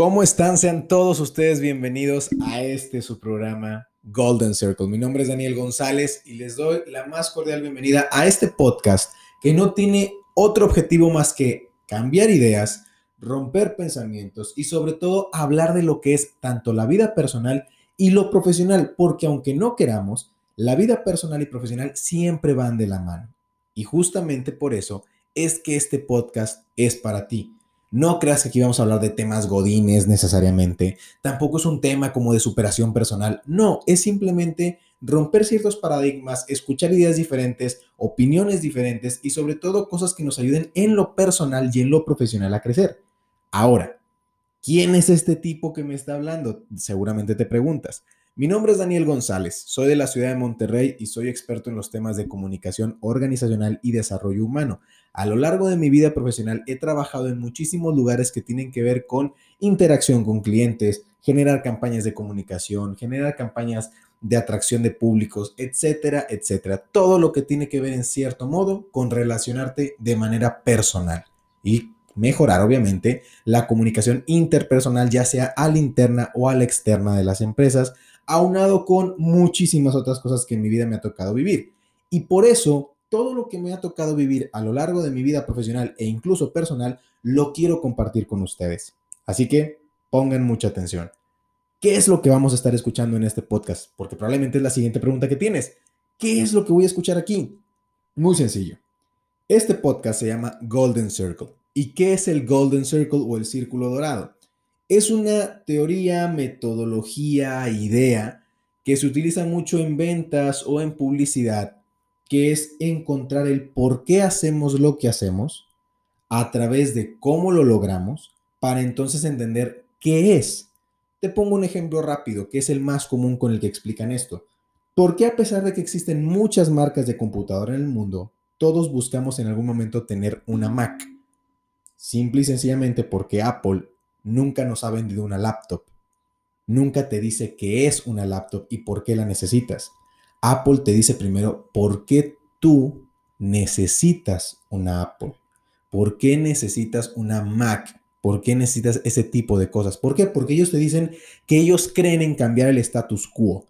¿Cómo están? Sean todos ustedes bienvenidos a este su programa Golden Circle. Mi nombre es Daniel González y les doy la más cordial bienvenida a este podcast que no tiene otro objetivo más que cambiar ideas, romper pensamientos y sobre todo hablar de lo que es tanto la vida personal y lo profesional, porque aunque no queramos, la vida personal y profesional siempre van de la mano. Y justamente por eso es que este podcast es para ti. No creas que aquí vamos a hablar de temas godines necesariamente. Tampoco es un tema como de superación personal. No, es simplemente romper ciertos paradigmas, escuchar ideas diferentes, opiniones diferentes y sobre todo cosas que nos ayuden en lo personal y en lo profesional a crecer. Ahora, ¿quién es este tipo que me está hablando? Seguramente te preguntas. Mi nombre es Daniel González, soy de la ciudad de Monterrey y soy experto en los temas de comunicación organizacional y desarrollo humano. A lo largo de mi vida profesional he trabajado en muchísimos lugares que tienen que ver con interacción con clientes, generar campañas de comunicación, generar campañas de atracción de públicos, etcétera, etcétera. Todo lo que tiene que ver en cierto modo con relacionarte de manera personal y mejorar obviamente la comunicación interpersonal, ya sea a la interna o a la externa de las empresas, aunado con muchísimas otras cosas que en mi vida me ha tocado vivir. Y por eso, todo lo que me ha tocado vivir a lo largo de mi vida profesional e incluso personal, lo quiero compartir con ustedes. Así que pongan mucha atención. ¿Qué es lo que vamos a estar escuchando en este podcast? Porque probablemente es la siguiente pregunta que tienes. ¿Qué es lo que voy a escuchar aquí? Muy sencillo. Este podcast se llama Golden Circle. ¿Y qué es el Golden Circle o el círculo dorado? Es una teoría, metodología, idea que se utiliza mucho en ventas o en publicidad, que es encontrar el por qué hacemos lo que hacemos a través de cómo lo logramos para entonces entender qué es. Te pongo un ejemplo rápido, que es el más común con el que explican esto. ¿Por qué a pesar de que existen muchas marcas de computadora en el mundo, todos buscamos en algún momento tener una Mac? Simple y sencillamente porque Apple nunca nos ha vendido una laptop. Nunca te dice qué es una laptop y por qué la necesitas. Apple te dice primero por qué tú necesitas una Apple. ¿Por qué necesitas una Mac? ¿Por qué necesitas ese tipo de cosas? ¿Por qué? Porque ellos te dicen que ellos creen en cambiar el status quo.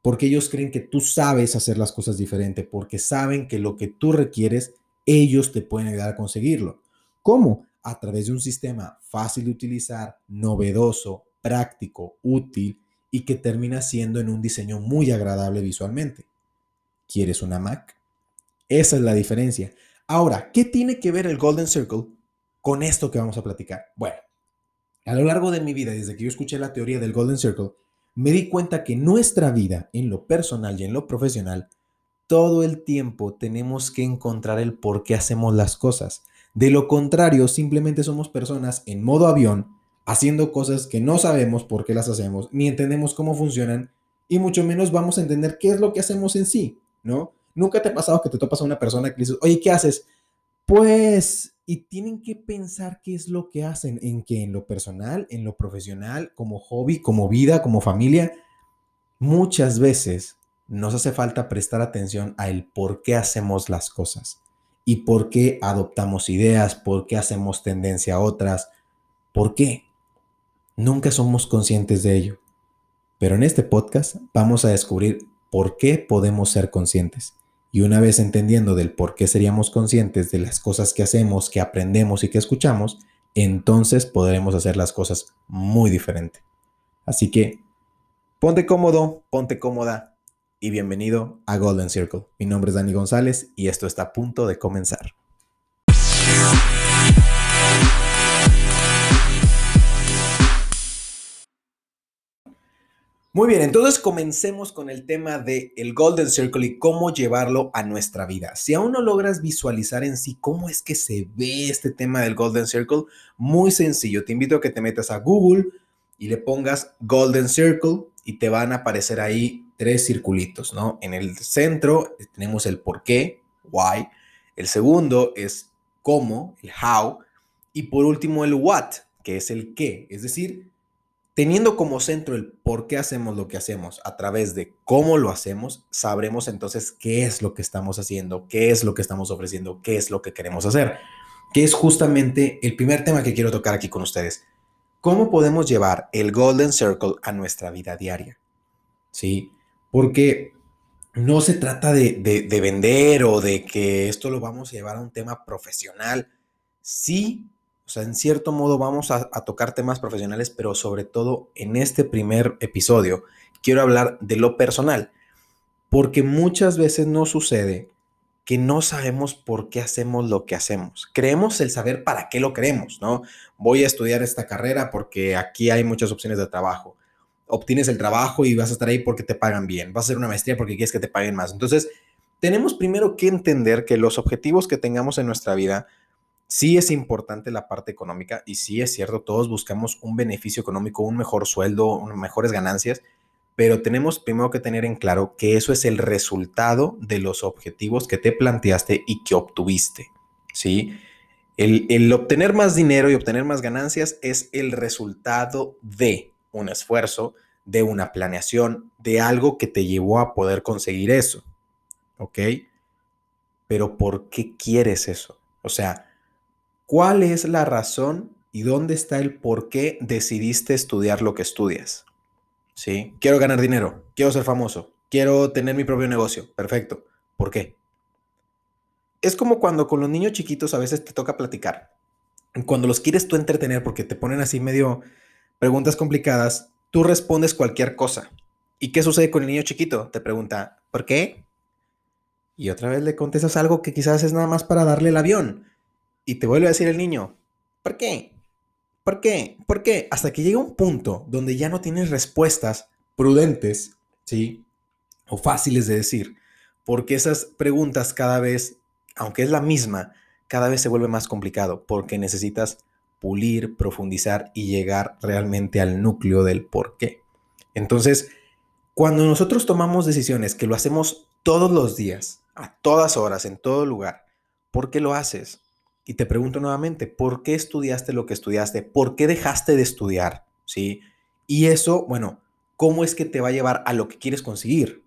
Porque ellos creen que tú sabes hacer las cosas diferente. Porque saben que lo que tú requieres, ellos te pueden ayudar a conseguirlo. ¿Cómo? A través de un sistema fácil de utilizar, novedoso, práctico, útil y que termina siendo en un diseño muy agradable visualmente. ¿Quieres una Mac? Esa es la diferencia. Ahora, ¿qué tiene que ver el Golden Circle con esto que vamos a platicar? Bueno, a lo largo de mi vida, desde que yo escuché la teoría del Golden Circle, me di cuenta que nuestra vida, en lo personal y en lo profesional, todo el tiempo tenemos que encontrar el por qué hacemos las cosas. De lo contrario, simplemente somos personas en modo avión, haciendo cosas que no sabemos por qué las hacemos, ni entendemos cómo funcionan, y mucho menos vamos a entender qué es lo que hacemos en sí, ¿no? Nunca te ha pasado que te topas a una persona que dices, oye, ¿qué haces? Pues, y tienen que pensar qué es lo que hacen, en qué, en lo personal, en lo profesional, como hobby, como vida, como familia. Muchas veces nos hace falta prestar atención a el por qué hacemos las cosas y por qué adoptamos ideas, por qué hacemos tendencia a otras, por qué. Nunca somos conscientes de ello. Pero en este podcast vamos a descubrir por qué podemos ser conscientes. Y una vez entendiendo del por qué seríamos conscientes de las cosas que hacemos, que aprendemos y que escuchamos, entonces podremos hacer las cosas muy diferente. Así que ponte cómodo, ponte cómoda, y bienvenido a Golden Circle. Mi nombre es Dani González y esto está a punto de comenzar. Muy bien, entonces comencemos con el tema de el Golden Circle y cómo llevarlo a nuestra vida. Si aún no logras visualizar en sí cómo es que se ve este tema del Golden Circle, muy sencillo. Te invito a que te metas a Google y le pongas Golden Circle y te van a aparecer ahí tres circulitos, ¿no? En el centro tenemos el por qué, why. El segundo es cómo, el how. Y por último el what, que es el qué. Es decir, teniendo como centro el por qué hacemos lo que hacemos a través de cómo lo hacemos, sabremos entonces qué es lo que estamos haciendo, qué es lo que estamos ofreciendo, qué es lo que queremos hacer. Que es justamente el primer tema que quiero tocar aquí con ustedes. ¿cómo podemos llevar el Golden Circle a nuestra vida diaria? ¿Sí? Porque no se trata de, de, vender o de que esto lo vamos a llevar a un tema profesional. Sí, o sea, en cierto modo vamos a, a tocar temas profesionales, pero sobre todo en este primer episodio quiero hablar de lo personal, porque muchas veces no sucede que no sabemos por qué hacemos lo que hacemos. Creemos el saber para qué lo queremos, ¿no? Voy a estudiar esta carrera porque aquí hay muchas opciones de trabajo. Obtienes el trabajo y vas a estar ahí porque te pagan bien. Vas a hacer una maestría porque quieres que te paguen más. Entonces, tenemos primero que entender que los objetivos que tengamos en nuestra vida, sí es importante la parte económica y sí es cierto, todos buscamos un beneficio económico, un mejor sueldo, mejores ganancias, pero tenemos primero que tener en claro que eso es el resultado de los objetivos que te planteaste y que obtuviste, ¿sí? El, el, obtener más dinero y obtener más ganancias es el resultado de un esfuerzo, de una planeación, de algo que te llevó a poder conseguir eso, ¿ok? Pero ¿por qué quieres eso? O sea, ¿cuál es la razón y dónde está el por qué decidiste estudiar lo que estudias? ¿sí? Quiero ganar dinero, quiero ser famoso, quiero tener mi propio negocio. Perfecto. ¿Por qué? Es como cuando con los niños chiquitos a veces te toca platicar. Cuando los quieres tú entretener porque te ponen así medio preguntas complicadas, tú respondes cualquier cosa. ¿Y qué sucede con el niño chiquito? Te pregunta, ¿por qué? Y otra vez le contestas algo que quizás es nada más para darle el avión. Y te vuelve a decir el niño, ¿por qué? ¿Por qué? ¿Por qué? Hasta que llega un punto donde ya no tienes respuestas prudentes, ¿sí? O fáciles de decir, porque esas preguntas cada vez, aunque es la misma, cada vez se vuelve más complicado, porque necesitas pulir, profundizar y llegar realmente al núcleo del por qué. Entonces, cuando nosotros tomamos decisiones que lo hacemos todos los días, a todas horas, en todo lugar, ¿por qué lo haces? Y te pregunto nuevamente, ¿por qué estudiaste lo que estudiaste? ¿Por qué dejaste de estudiar? ¿Sí? Y eso, bueno, ¿cómo es que te va a llevar a lo que quieres conseguir?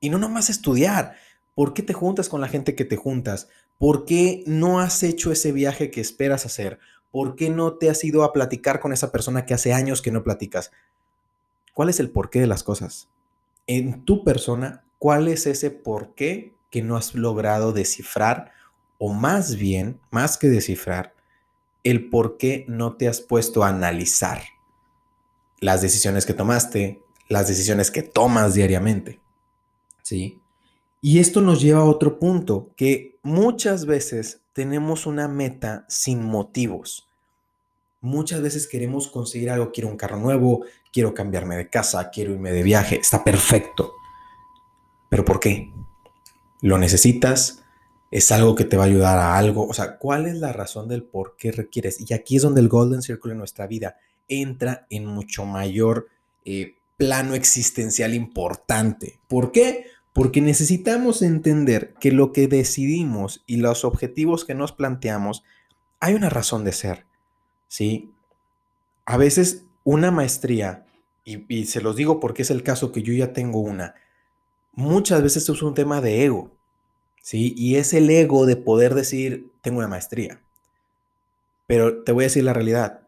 Y no nomás estudiar. ¿Por qué te juntas con la gente que te juntas? ¿Por qué no has hecho ese viaje que esperas hacer? ¿Por qué no te has ido a platicar con esa persona que hace años que no platicas? ¿Cuál es el porqué de las cosas? En tu persona, ¿cuál es ese porqué que no has logrado descifrar o más bien, más que descifrar, el por qué no te has puesto a analizar las decisiones que tomaste, las decisiones que tomas diariamente. ¿Sí? Y esto nos lleva a otro punto, que muchas veces tenemos una meta sin motivos. Muchas veces queremos conseguir algo, quiero un carro nuevo, quiero cambiarme de casa, quiero irme de viaje, está perfecto. Pero ¿por qué? ¿Lo necesitas? es algo que te va a ayudar a algo. O sea, ¿cuál es la razón del por qué requieres? Y aquí es donde el Golden Circle en nuestra vida entra en mucho mayor eh, plano existencial importante. ¿Por qué? Porque necesitamos entender que lo que decidimos y los objetivos que nos planteamos, hay una razón de ser. ¿Sí? A veces una maestría, y, se los digo porque es el caso que yo ya tengo una, muchas veces es un tema de ego. ¿sí? Y es el ego de poder decir, tengo una maestría. Pero te voy a decir la realidad.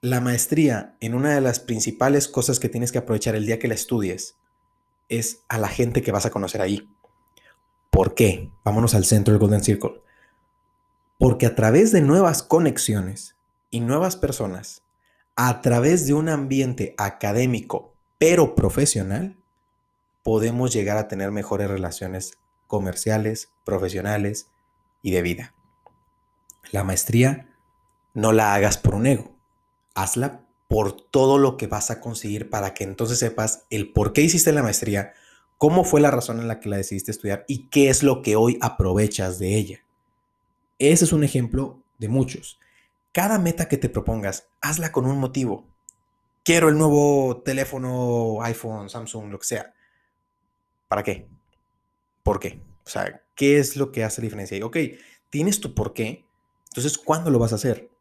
La maestría, en una de las principales cosas que tienes que aprovechar el día que la estudies, es a la gente que vas a conocer ahí. ¿Por qué? Vámonos al centro del Golden Circle. Porque a través de nuevas conexiones y nuevas personas, a través de un ambiente académico pero profesional, podemos llegar a tener mejores relaciones comerciales, profesionales y de vida. La maestría no la hagas por un ego, hazla por todo lo que vas a conseguir para que entonces sepas el por qué hiciste la maestría, cómo fue la razón en la que la decidiste estudiar y qué es lo que hoy aprovechas de ella. Ese es un ejemplo de muchos. Cada meta que te propongas, hazla con un motivo. Quiero el nuevo teléfono, iPhone, Samsung, lo que sea. ¿Para qué? ¿Por qué? O sea, ¿qué es lo que hace la diferencia? Y, ok, tienes tu por qué, entonces, ¿cuándo lo vas a hacer?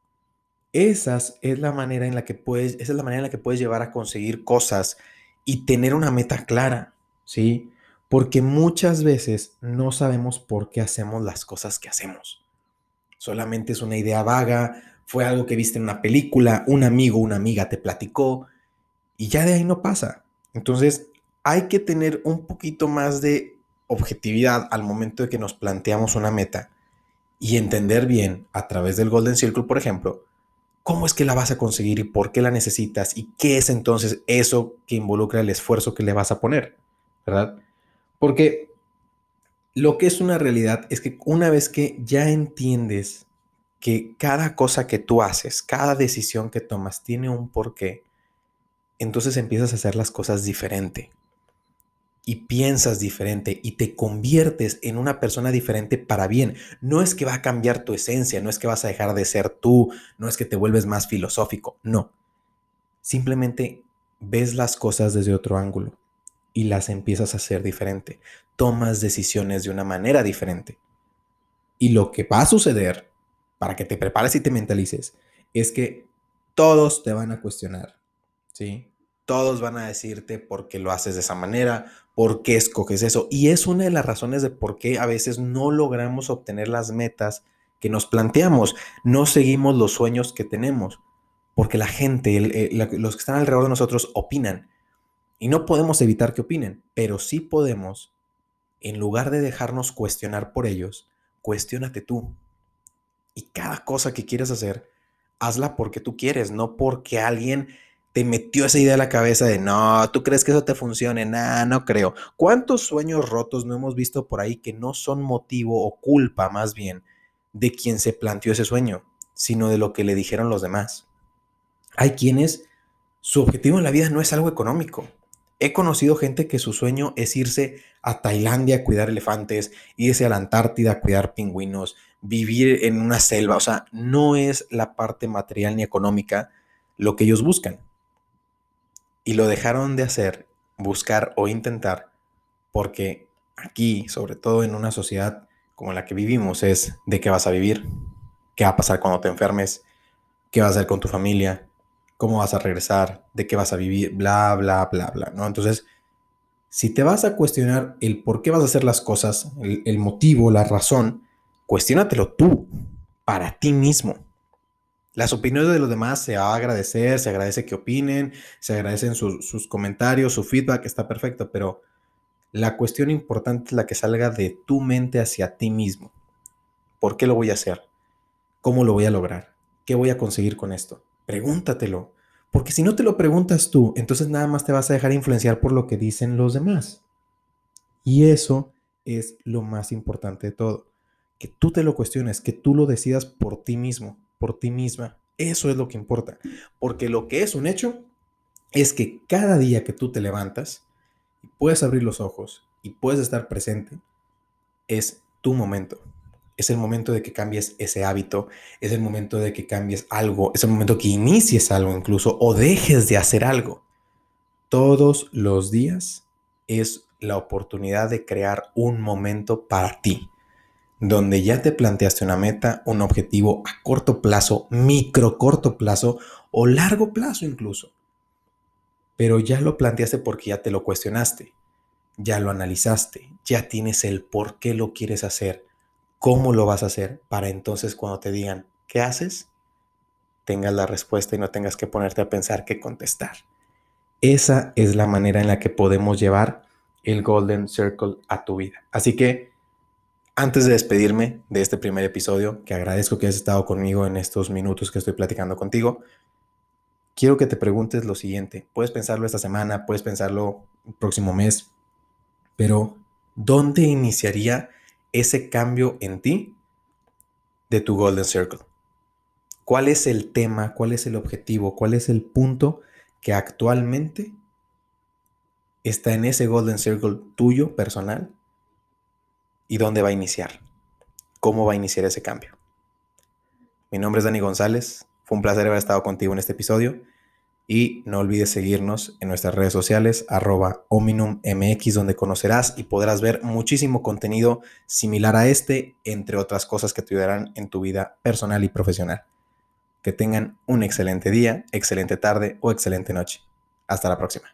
Esa es la manera en la que puedes, esa es la manera en la que puedes llevar a conseguir cosas y tener una meta clara, ¿sí? Porque muchas veces no sabemos por qué hacemos las cosas que hacemos. Solamente es una idea vaga, fue algo que viste en una película, un amigo, una amiga te platicó y ya de ahí no pasa. Entonces, hay que tener un poquito más de objetividad al momento de que nos planteamos una meta y entender bien a través del Golden Circle, por ejemplo, cómo es que la vas a conseguir y por qué la necesitas y qué es entonces eso que involucra el esfuerzo que le vas a poner, ¿verdad? Porque lo que es una realidad es que una vez que ya entiendes que cada cosa que tú haces, cada decisión que tomas tiene un porqué, entonces empiezas a hacer las cosas diferente y piensas diferente y te conviertes en una persona diferente para bien. No es que va a cambiar tu esencia, no es que vas a dejar de ser tú, no es que te vuelves más filosófico, no. Simplemente ves las cosas desde otro ángulo y las empiezas a hacer diferente. Tomas decisiones de una manera diferente. Y lo que va a suceder, para que te prepares y te mentalices, es que todos te van a cuestionar, ¿sí? Todos van a decirte por qué lo haces de esa manera, por qué escoges eso. Y es una de las razones de por qué a veces no logramos obtener las metas que nos planteamos. No seguimos los sueños que tenemos, porque la gente, los que están alrededor de nosotros opinan. Y no podemos evitar que opinen, pero sí podemos, en lugar de dejarnos cuestionar por ellos, cuestionate tú. Y cada cosa que quieres hacer, hazla porque tú quieres, no porque alguien te metió esa idea a la cabeza de no, tú crees que eso te funcione, nah, no creo. ¿Cuántos sueños rotos no hemos visto por ahí que no son motivo o culpa más bien de quien se planteó ese sueño, sino de lo que le dijeron los demás? Hay quienes su objetivo en la vida no es algo económico. He conocido gente que su sueño es irse a Tailandia a cuidar elefantes, irse a la Antártida a cuidar pingüinos, vivir en una selva. O sea, no es la parte material ni económica lo que ellos buscan y lo dejaron de hacer, buscar o intentar, porque aquí, sobre todo en una sociedad como la que vivimos, es de qué vas a vivir, qué va a pasar cuando te enfermes, qué vas a hacer con tu familia, cómo vas a regresar, de qué vas a vivir, bla, bla, bla, bla, ¿no? Entonces, si te vas a cuestionar el por qué vas a hacer las cosas, el, el motivo, la razón, cuestiónatelo tú, para ti mismo. Las opiniones de los demás se va a agradecer, se agradece que opinen, se agradecen sus comentarios, su feedback, está perfecto, pero la cuestión importante es la que salga de tu mente hacia ti mismo. ¿Por qué lo voy a hacer? ¿Cómo lo voy a lograr? ¿Qué voy a conseguir con esto? Pregúntatelo. Porque si no te lo preguntas tú, entonces nada más te vas a dejar influenciar por lo que dicen los demás. Y eso es lo más importante de todo. Que tú te lo cuestiones, que tú lo decidas por ti mismo por ti misma. Eso es lo que importa. Porque lo que es un hecho es que cada día que tú te levantas y puedes abrir los ojos y puedes estar presente, es tu momento. Es el momento de que cambies ese hábito, es el momento de que cambies algo, es el momento que inicies algo incluso o dejes de hacer algo. Todos los días es la oportunidad de crear un momento para ti donde ya te planteaste una meta, un objetivo a corto plazo, micro corto plazo o largo plazo incluso. Pero ya lo planteaste porque ya te lo cuestionaste, ya lo analizaste, ya tienes el por qué lo quieres hacer, cómo lo vas a hacer, para entonces cuando te digan, ¿qué haces? tengas la respuesta y no tengas que ponerte a pensar qué contestar. Esa es la manera en la que podemos llevar el Golden Circle a tu vida. Así que antes de despedirme de este primer episodio, que agradezco que hayas estado conmigo en estos minutos que estoy platicando contigo, quiero que te preguntes lo siguiente. Puedes pensarlo esta semana, puedes pensarlo el próximo mes, pero ¿dónde iniciaría ese cambio en ti de tu Golden Circle? ¿Cuál es el tema, cuál es el objetivo, cuál es el punto que actualmente está en ese Golden Circle tuyo personal y dónde va a iniciar. ¿Cómo va a iniciar ese cambio? Mi nombre es Dani González. Fue un placer haber estado contigo en este episodio. Y no olvides seguirnos en nuestras redes sociales, arroba ominum.mx, donde conocerás y podrás ver muchísimo contenido similar a este, entre otras cosas que te ayudarán en tu vida personal y profesional. Que tengan un excelente día, excelente tarde o excelente noche. Hasta la próxima.